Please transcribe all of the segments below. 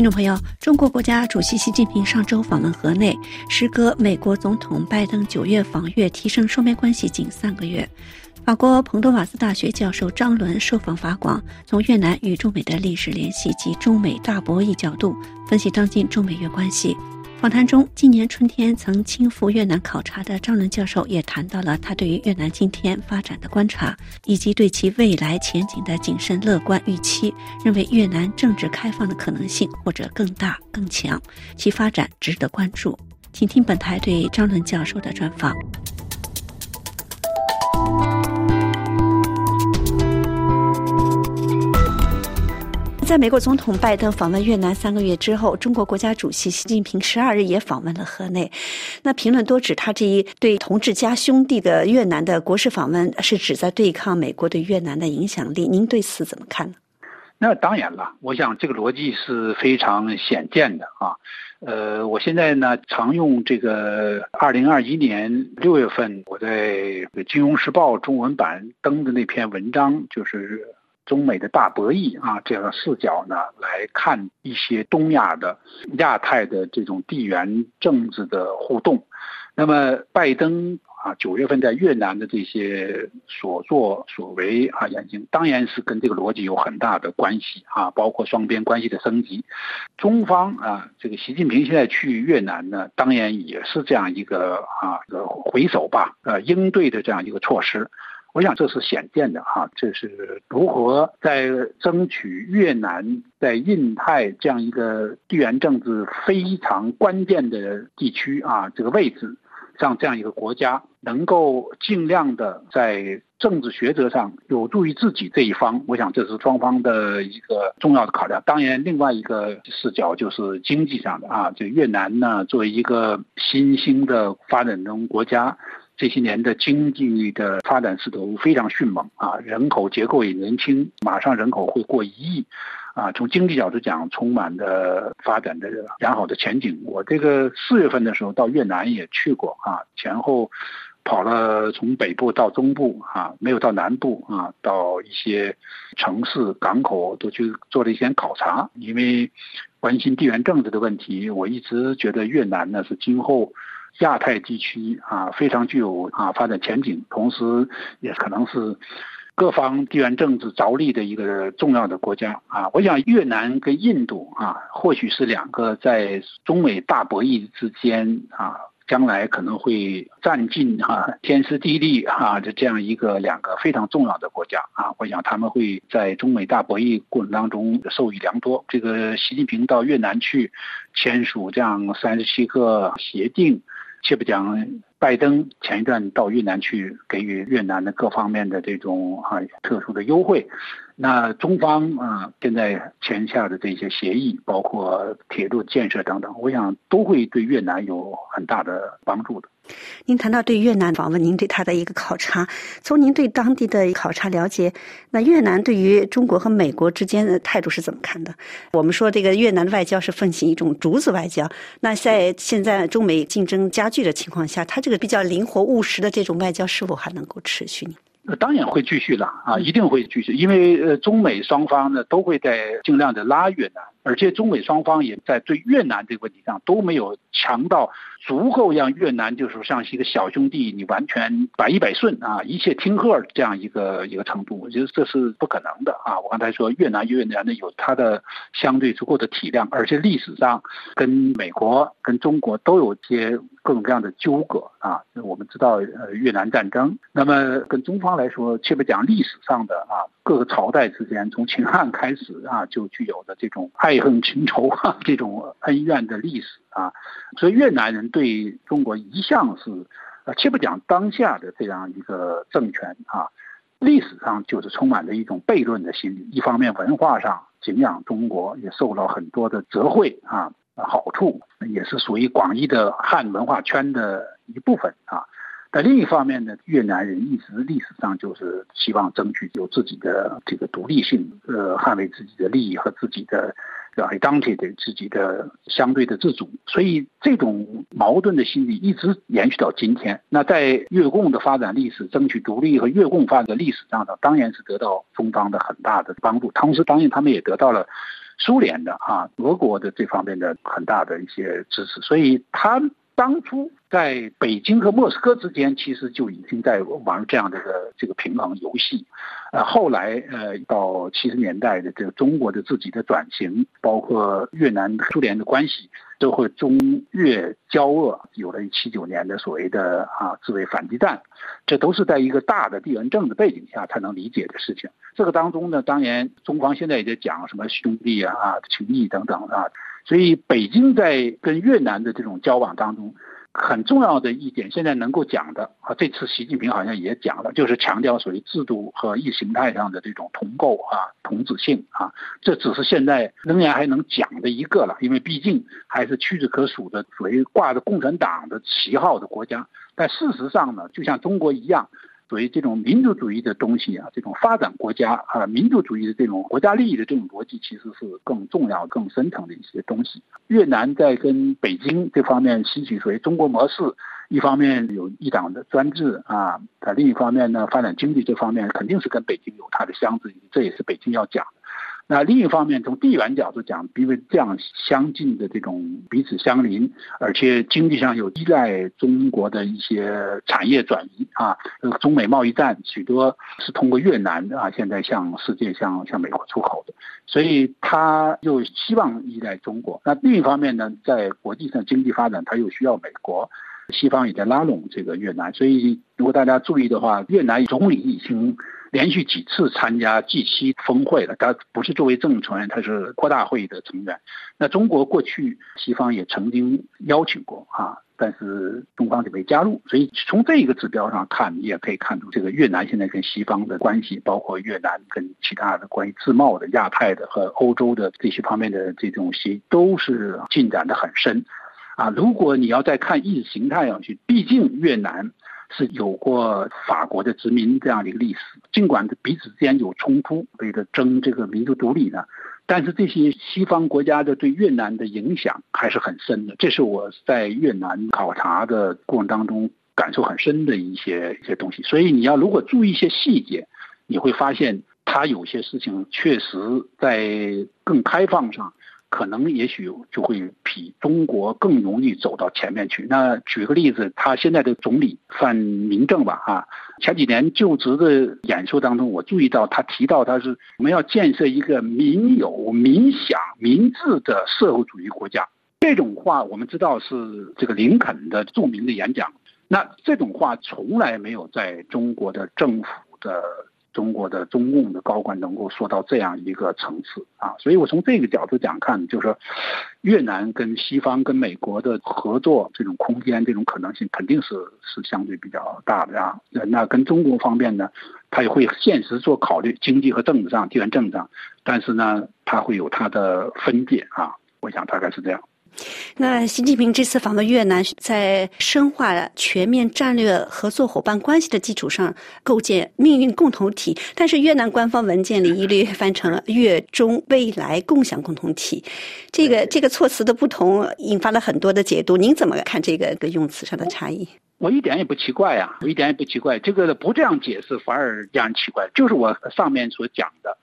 听众朋友，中国国家主席习近平上周访问河内，时隔美国总统拜登九月访越，提升双边关系仅三个月。法国彭多瓦斯大学教授张伦受访法广，从越南与中美的历史联系及中美大博弈角度分析当今中美越关系。访谈中，今年春天曾亲赴越南考察的张伦教授也谈到了他对于越南今天发展的观察，以及对其未来前景的谨慎乐观预期，认为越南政治开放的可能性或者更大更强，其发展值得关注。请听本台对张伦教授的专访。在美国总统拜登访问越南三个月之后，中国国家主席习近平十二日也访问了河内。那评论多指他这一对同志家兄弟的越南的国事访问是指在对抗美国对越南的影响力。您对此怎么看呢？那当然了，我想这个逻辑是非常显见的啊。呃，我现在呢常用这个二零二一年六月份我在《金融时报》中文版登的那篇文章，就是。中美的大博弈啊，这样的视角呢，来看一些东亚的、亚太的这种地缘政治的互动。那么，拜登啊，九月份在越南的这些所作所为啊，眼睛当然是跟这个逻辑有很大的关系啊，包括双边关系的升级。中方啊，这个习近平现在去越南呢，当然也是这样一个啊，回首吧，呃，应对的这样一个措施。我想这是显见的哈，这是如何在争取越南在印太这样一个地缘政治非常关键的地区啊这个位置上这样一个国家，能够尽量的在政治学者上有助于自己这一方。我想这是双方的一个重要的考量。当然，另外一个视角就是经济上的啊，就越南呢作为一个新兴的发展中国家。这些年的经济的发展势头非常迅猛啊，人口结构也年轻，马上人口会过一亿，啊，从经济角度讲，充满的发展的良好的前景。我这个四月份的时候到越南也去过啊，前后跑了从北部到中部啊，没有到南部啊，到一些城市港口都去做了一些考察，因为关心地缘政治的问题，我一直觉得越南呢是今后。亚太地区啊，非常具有啊发展前景，同时也可能是各方地缘政治着力的一个重要的国家啊。我想越南跟印度啊，或许是两个在中美大博弈之间啊，将来可能会占尽哈天时地利哈的这样一个两个非常重要的国家啊。我想他们会在中美大博弈过程当中受益良多。这个习近平到越南去签署这样三十七个协定。且不讲，拜登前一段到越南去，给予越南的各方面的这种啊特殊的优惠，那中方啊现在签下的这些协议，包括铁路建设等等，我想都会对越南有很大的帮助的。您谈到对越南访问，您对他的一个考察，从您对当地的考察了解，那越南对于中国和美国之间的态度是怎么看的？我们说这个越南的外交是奉行一种竹子外交，那在现在中美竞争加剧的情况下，它这个比较灵活务实的这种外交是否还能够持续呢？当然会继续了啊，一定会继续，因为呃中美双方呢都会在尽量的拉越南，而且中美双方也在对越南这个问题上都没有强到。足够让越南就是像是一个小兄弟，你完全百依百顺啊，一切听贺这样一个一个程度，我觉得这是不可能的啊！我刚才说越南越南呢有它的相对足够的体量，而且历史上跟美国跟中国都有些各种各样的纠葛啊。我们知道呃越南战争，那么跟中方来说，切不讲历史上的啊各个朝代之间从秦汉开始啊就具有的这种爱恨情仇啊这种恩怨的历史啊，所以越南人。对中国一向是，呃，且不讲当下的这样一个政权啊，历史上就是充满着一种悖论的心理。一方面文化上敬仰中国，也受到很多的折惠啊好处，也是属于广义的汉文化圈的一部分啊。但另一方面呢，越南人一直历史上就是希望争取有自己的这个独立性，呃，捍卫自己的利益和自己的。对当地的自己的相对的自主，所以这种矛盾的心理一直延续到今天。那在越共的发展历史、争取独立和越共发展的历史上呢，当然是得到中方的很大的帮助。同时，当然他们也得到了苏联的啊，俄国的这方面的很大的一些支持，所以他当初在北京和莫斯科之间，其实就已经在玩这样的一个这个平衡游戏。呃，后来呃，到七十年代的这个中国的自己的转型，包括越南、苏联的关系，都会中越交恶，有了七九年的所谓的啊自卫反击战，这都是在一个大的地缘政治背景下才能理解的事情。这个当中呢，当然中方现在也在讲什么兄弟啊、啊情谊等等啊，所以北京在跟越南的这种交往当中。很重要的一点，现在能够讲的啊，这次习近平好像也讲了，就是强调属于制度和意识形态上的这种同构啊、同质性啊，这只是现在仍然还能讲的一个了，因为毕竟还是屈指可数的属于挂着共产党的旗号的国家，但事实上呢，就像中国一样。所以这种民族主义的东西啊，这种发展国家啊，民族主义的这种国家利益的这种逻辑，其实是更重要、更深层的一些东西。越南在跟北京这方面吸取所谓中国模式，一方面有一党的专制啊，它另一方面呢，发展经济这方面肯定是跟北京有它的相似，这也是北京要讲的。那另一方面，从地缘角度讲，因为这样相近的这种彼此相邻，而且经济上有依赖中国的一些产业转移啊，中美贸易战许多是通过越南啊，现在向世界、向向美国出口的，所以他又希望依赖中国。那另一方面呢，在国际上经济发展，他又需要美国。西方也在拉拢这个越南，所以如果大家注意的话，越南总理已经。连续几次参加 G7 峰会了，他不是作为正成员，他是扩大会议的成员。那中国过去西方也曾经邀请过啊，但是中方就没加入。所以从这一个指标上看，你也可以看出这个越南现在跟西方的关系，包括越南跟其他的关于自贸的、亚太的和欧洲的这些方面的这种协都是进展的很深。啊，如果你要再看意识形态上去，毕竟越南。是有过法国的殖民这样的一个历史，尽管彼此之间有冲突，为了争这个民族独立呢，但是这些西方国家的对越南的影响还是很深的。这是我在越南考察的过程当中感受很深的一些一些东西。所以你要如果注意一些细节，你会发现它有些事情确实在更开放上。可能也许就会比中国更容易走到前面去。那举个例子，他现在的总理范明政吧，啊，前几年就职的演说当中，我注意到他提到他是我们要建设一个民有、民享、民治的社会主义国家。这种话我们知道是这个林肯的著名的演讲。那这种话从来没有在中国的政府的。中国的中共的高官能够说到这样一个层次啊，所以我从这个角度讲看，就是说越南跟西方跟美国的合作这种空间、这种可能性肯定是是相对比较大的啊。那跟中国方面呢，他也会现实做考虑，经济和政治上、地缘政治上，但是呢，他会有他的分界啊。我想大概是这样。那习近平这次访问越南，在深化全面战略合作伙伴关系的基础上，构建命运共同体。但是越南官方文件里一律翻成了“越中未来共享共同体”，这个这个措辞的不同，引发了很多的解读。您怎么看这个个用词上的差异？我一点也不奇怪呀，我一点也不奇怪。这个不这样解释反而让人奇怪。就是我上面所讲的，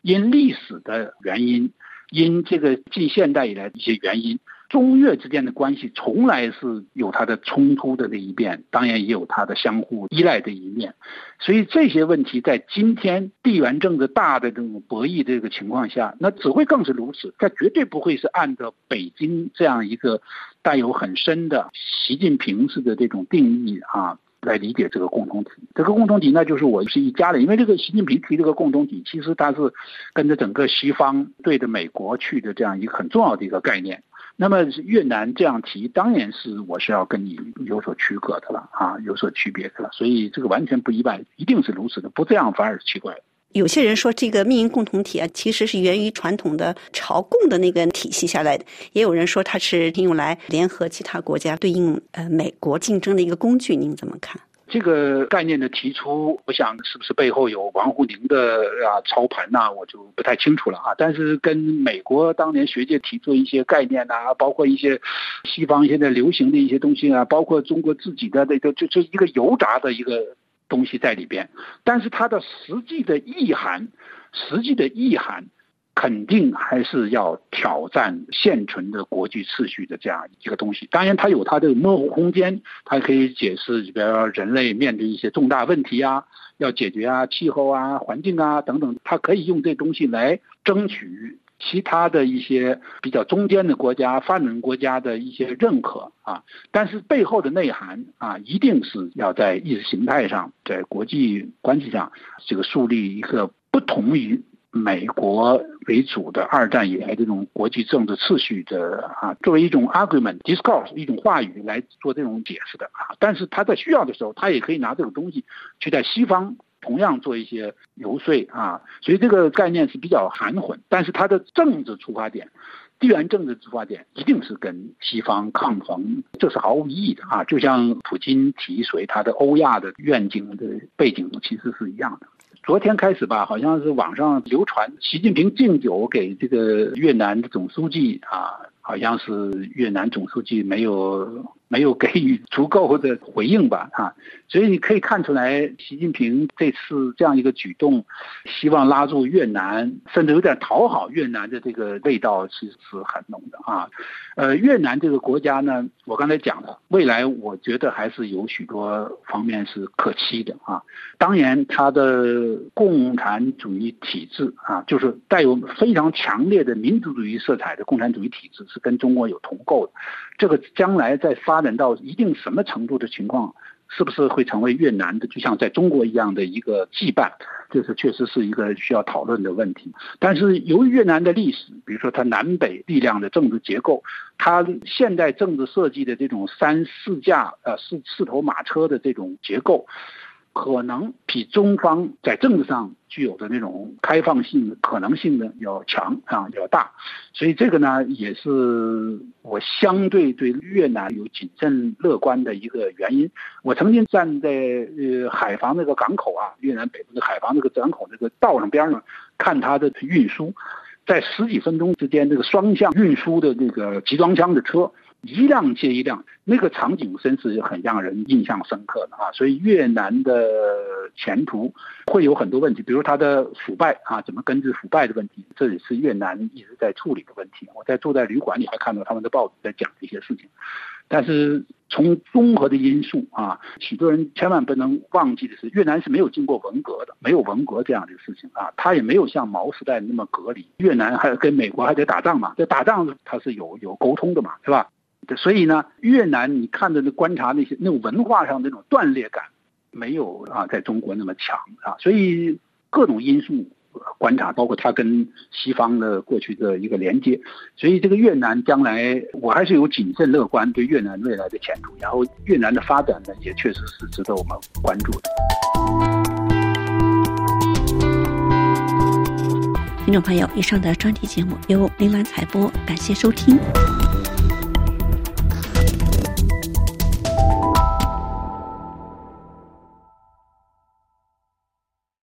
因历史的原因，因这个近现代以来一些原因。中越之间的关系从来是有它的冲突的那一面，当然也有它的相互依赖的一面，所以这些问题在今天地缘政治大的这种博弈这个情况下，那只会更是如此。它绝对不会是按照北京这样一个带有很深的习近平式的这种定义啊来理解这个共同体。这个共同体呢就是我是一家的，因为这个习近平提这个共同体，其实他是跟着整个西方对着美国去的这样一个很重要的一个概念。那么越南这样提，当然是我是要跟你有所区隔的了啊，有所区别的了，所以这个完全不意外，一定是如此的，不这样反而奇怪了。有些人说这个命运共同体啊，其实是源于传统的朝贡的那个体系下来的，也有人说它是用来联合其他国家对应呃美国竞争的一个工具，您怎么看？这个概念的提出，我想是不是背后有王沪宁的啊操盘呐？我就不太清楚了啊。但是跟美国当年学界提出一些概念呐，包括一些西方现在流行的一些东西啊，包括中国自己的那个就就一个油炸的一个东西在里边。但是它的实际的意涵，实际的意涵肯定还是要挑战现存的国际秩序的这样一个东西。当然，它有它的模糊空间，它可以解释，比如说人类面对一些重大问题啊，要解决啊，气候啊、环境啊等等，它可以用这东西来争取其他的一些比较中间的国家、发展国家的一些认可啊。但是背后的内涵啊，一定是要在意识形态上，在国际关系上，这个树立一个不同于。美国为主的二战以来这种国际政治秩序的啊，作为一种 argument discourse 一种话语来做这种解释的啊，但是他在需要的时候，他也可以拿这种东西去在西方同样做一些游说啊，所以这个概念是比较含混，但是它的政治出发点，地缘政治出发点一定是跟西方抗衡，这是毫无意义的啊，就像普京提随他的欧亚的愿景的背景其实是一样的。昨天开始吧，好像是网上流传习近平敬酒给这个越南的总书记啊，好像是越南总书记没有。没有给予足够的回应吧，啊，所以你可以看出来，习近平这次这样一个举动，希望拉住越南，甚至有点讨好越南的这个味道，其实是很浓的啊。呃，越南这个国家呢，我刚才讲了，未来我觉得还是有许多方面是可期的啊。当然，它的共产主义体制啊，就是带有非常强烈的民族主义色彩的共产主义体制，是跟中国有同构的。这个将来在发展到一定什么程度的情况，是不是会成为越南的就像在中国一样的一个羁绊？这是确实是一个需要讨论的问题。但是由于越南的历史，比如说它南北力量的政治结构，它现代政治设计的这种三四架呃四四头马车的这种结构。可能比中方在政治上具有的那种开放性可能性呢要强啊要大，所以这个呢也是我相对对越南有谨慎乐观的一个原因。我曾经站在呃海防那个港口啊，越南北部的海防那个港口那个道上边上看它的运输，在十几分钟之间，这个双向运输的这个集装箱的车。一辆接一辆，那个场景真是很让人印象深刻的啊！所以越南的前途会有很多问题，比如它的腐败啊，怎么根治腐败的问题，这也是越南一直在处理的问题。我在住在旅馆里还看到他们的报纸在讲这些事情。但是从综合的因素啊，许多人千万不能忘记的是，越南是没有经过文革的，没有文革这样的事情啊，它也没有像毛时代那么隔离。越南还跟美国还得打仗嘛，这打仗它是有有沟通的嘛，是吧？所以呢，越南你看着那观察那些那种文化上那种断裂感，没有啊在中国那么强啊。所以各种因素观察，包括它跟西方的过去的一个连接，所以这个越南将来我还是有谨慎乐观对越南未来的前途。然后越南的发展呢，也确实是值得我们关注的。听众朋友，以上的专题节目由林兰采播，感谢收听。